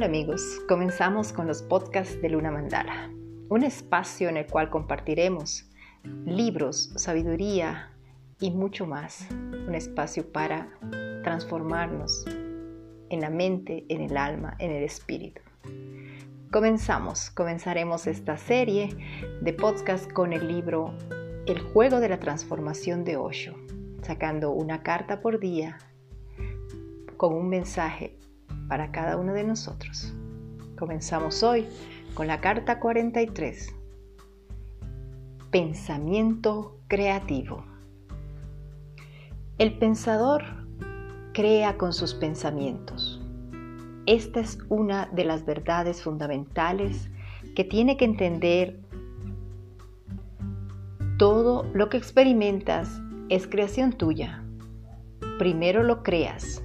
Hola amigos, comenzamos con los podcasts de Luna Mandala, un espacio en el cual compartiremos libros, sabiduría y mucho más, un espacio para transformarnos en la mente, en el alma, en el espíritu. Comenzamos, comenzaremos esta serie de podcasts con el libro El juego de la transformación de Osho, sacando una carta por día con un mensaje para cada uno de nosotros. Comenzamos hoy con la carta 43. Pensamiento creativo. El pensador crea con sus pensamientos. Esta es una de las verdades fundamentales que tiene que entender todo lo que experimentas es creación tuya. Primero lo creas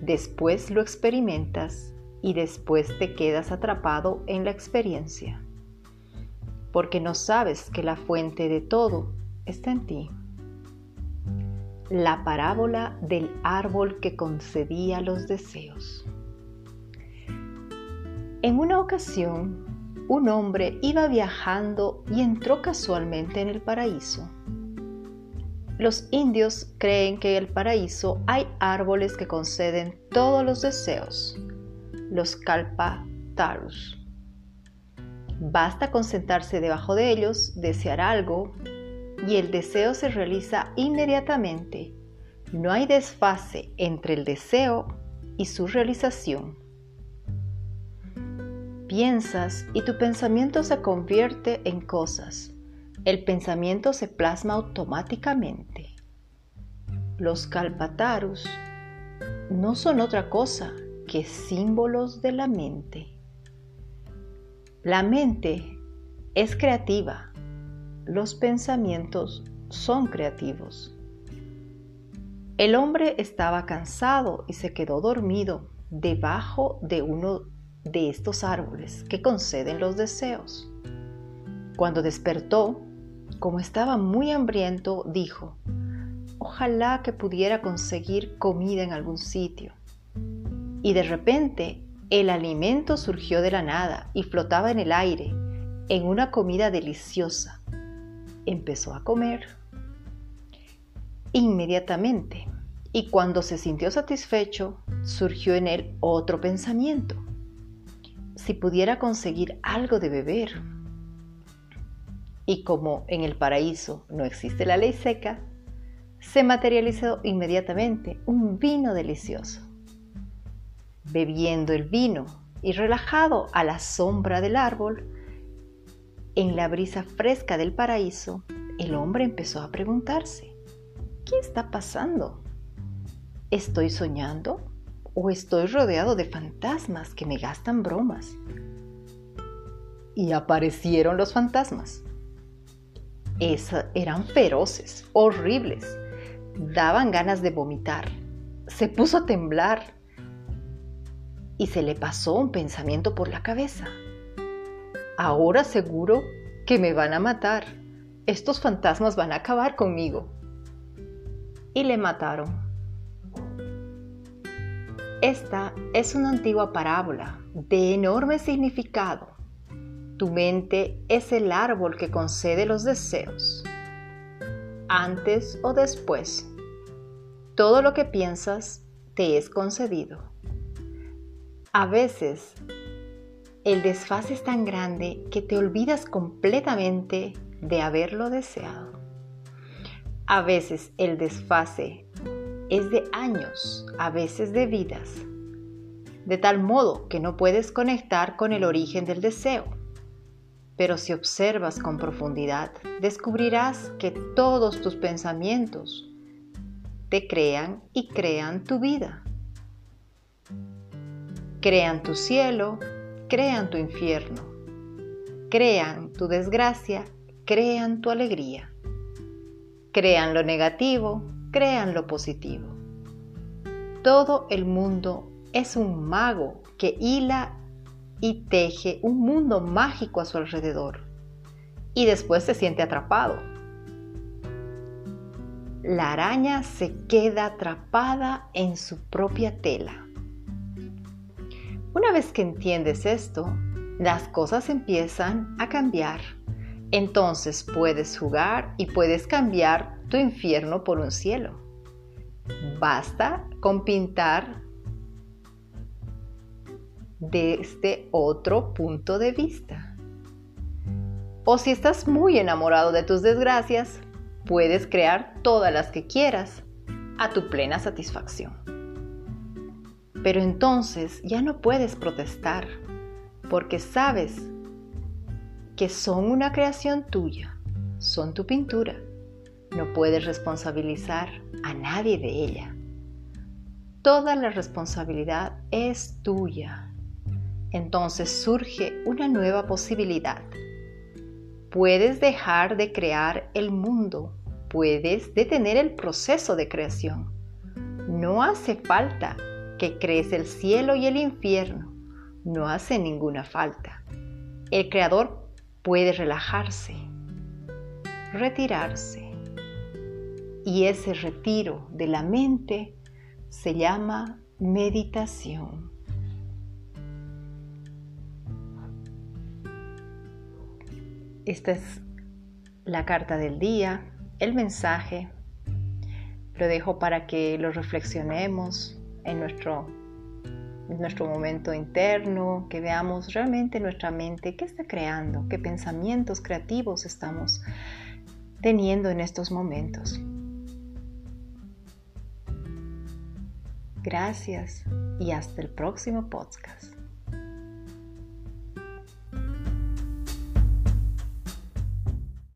después lo experimentas y después te quedas atrapado en la experiencia, porque no sabes que la fuente de todo está en ti. La parábola del árbol que concedía los deseos. En una ocasión, un hombre iba viajando y entró casualmente en el paraíso. Los indios creen que en el paraíso hay árboles que conceden todos los deseos, los kalpatarus. Basta con sentarse debajo de ellos, desear algo, y el deseo se realiza inmediatamente. No hay desfase entre el deseo y su realización. Piensas y tu pensamiento se convierte en cosas el pensamiento se plasma automáticamente. Los kalpatarus no son otra cosa que símbolos de la mente. La mente es creativa, los pensamientos son creativos. El hombre estaba cansado y se quedó dormido debajo de uno de estos árboles que conceden los deseos. Cuando despertó, como estaba muy hambriento, dijo, ojalá que pudiera conseguir comida en algún sitio. Y de repente el alimento surgió de la nada y flotaba en el aire, en una comida deliciosa. Empezó a comer. Inmediatamente, y cuando se sintió satisfecho, surgió en él otro pensamiento. Si pudiera conseguir algo de beber, y como en el paraíso no existe la ley seca, se materializó inmediatamente un vino delicioso. Bebiendo el vino y relajado a la sombra del árbol, en la brisa fresca del paraíso, el hombre empezó a preguntarse, ¿qué está pasando? ¿Estoy soñando o estoy rodeado de fantasmas que me gastan bromas? Y aparecieron los fantasmas eran feroces, horribles, daban ganas de vomitar. Se puso a temblar y se le pasó un pensamiento por la cabeza. Ahora seguro que me van a matar. Estos fantasmas van a acabar conmigo. Y le mataron. Esta es una antigua parábola de enorme significado tu mente es el árbol que concede los deseos. Antes o después, todo lo que piensas te es concedido. A veces, el desfase es tan grande que te olvidas completamente de haberlo deseado. A veces el desfase es de años, a veces de vidas, de tal modo que no puedes conectar con el origen del deseo. Pero si observas con profundidad, descubrirás que todos tus pensamientos te crean y crean tu vida. Crean tu cielo, crean tu infierno. Crean tu desgracia, crean tu alegría. Crean lo negativo, crean lo positivo. Todo el mundo es un mago que hila y teje un mundo mágico a su alrededor. Y después se siente atrapado. La araña se queda atrapada en su propia tela. Una vez que entiendes esto, las cosas empiezan a cambiar. Entonces puedes jugar y puedes cambiar tu infierno por un cielo. Basta con pintar desde otro punto de vista. O si estás muy enamorado de tus desgracias, puedes crear todas las que quieras a tu plena satisfacción. Pero entonces ya no puedes protestar porque sabes que son una creación tuya, son tu pintura. No puedes responsabilizar a nadie de ella. Toda la responsabilidad es tuya. Entonces surge una nueva posibilidad. Puedes dejar de crear el mundo, puedes detener el proceso de creación. No hace falta que crees el cielo y el infierno, no hace ninguna falta. El creador puede relajarse, retirarse. Y ese retiro de la mente se llama meditación. Esta es la carta del día, el mensaje. Lo dejo para que lo reflexionemos en nuestro, nuestro momento interno, que veamos realmente nuestra mente qué está creando, qué pensamientos creativos estamos teniendo en estos momentos. Gracias y hasta el próximo podcast.